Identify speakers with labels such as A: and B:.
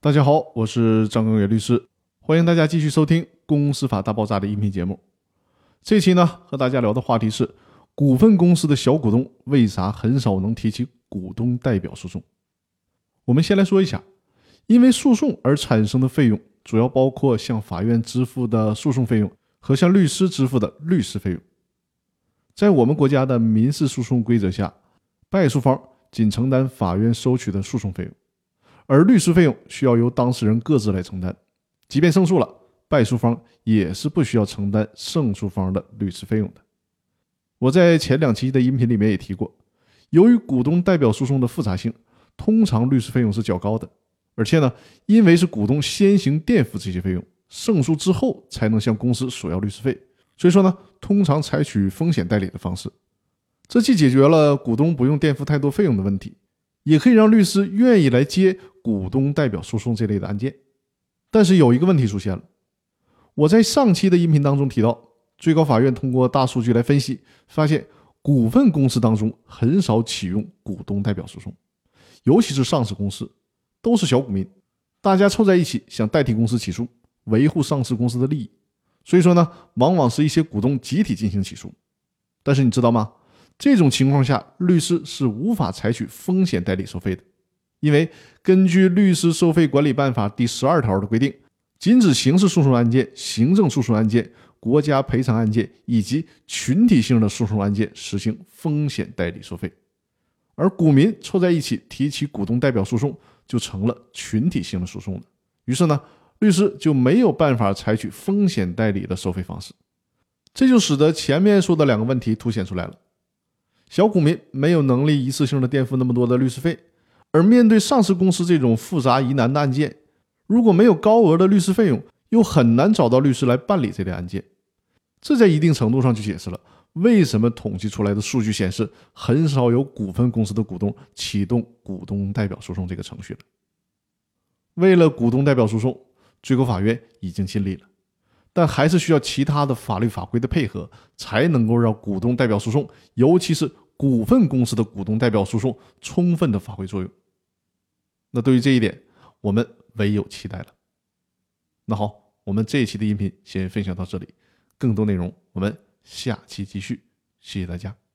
A: 大家好，我是张根源律师，欢迎大家继续收听《公司法大爆炸》的音频节目。这期呢，和大家聊的话题是：股份公司的小股东为啥很少能提起股东代表诉讼？我们先来说一下，因为诉讼而产生的费用，主要包括向法院支付的诉讼费用和向律师支付的律师费用。在我们国家的民事诉讼规则下，败诉方仅承担法院收取的诉讼费用。而律师费用需要由当事人各自来承担，即便胜诉了，败诉方也是不需要承担胜诉方的律师费用的。我在前两期的音频里面也提过，由于股东代表诉讼的复杂性，通常律师费用是较高的，而且呢，因为是股东先行垫付这些费用，胜诉之后才能向公司索要律师费，所以说呢，通常采取风险代理的方式，这既解决了股东不用垫付太多费用的问题，也可以让律师愿意来接。股东代表诉讼这类的案件，但是有一个问题出现了。我在上期的音频当中提到，最高法院通过大数据来分析，发现股份公司当中很少启用股东代表诉讼，尤其是上市公司，都是小股民，大家凑在一起想代替公司起诉，维护上市公司的利益，所以说呢，往往是一些股东集体进行起诉。但是你知道吗？这种情况下，律师是无法采取风险代理收费的。因为根据《律师收费管理办法》第十二条的规定，禁止刑事诉讼案件、行政诉讼案件、国家赔偿案件以及群体性的诉讼案件实行风险代理收费，而股民凑在一起提起股东代表诉讼，就成了群体性的诉讼了。于是呢，律师就没有办法采取风险代理的收费方式，这就使得前面说的两个问题凸显出来了：小股民没有能力一次性的垫付那么多的律师费。而面对上市公司这种复杂疑难的案件，如果没有高额的律师费用，又很难找到律师来办理这类案件。这在一定程度上就解释了为什么统计出来的数据显示，很少有股份公司的股东启动股东代表诉讼这个程序了。为了股东代表诉讼，最高法院已经尽力了，但还是需要其他的法律法规的配合，才能够让股东代表诉讼，尤其是。股份公司的股东代表诉讼充分的发挥作用，那对于这一点，我们唯有期待了。那好，我们这一期的音频先分享到这里，更多内容我们下期继续，谢谢大家。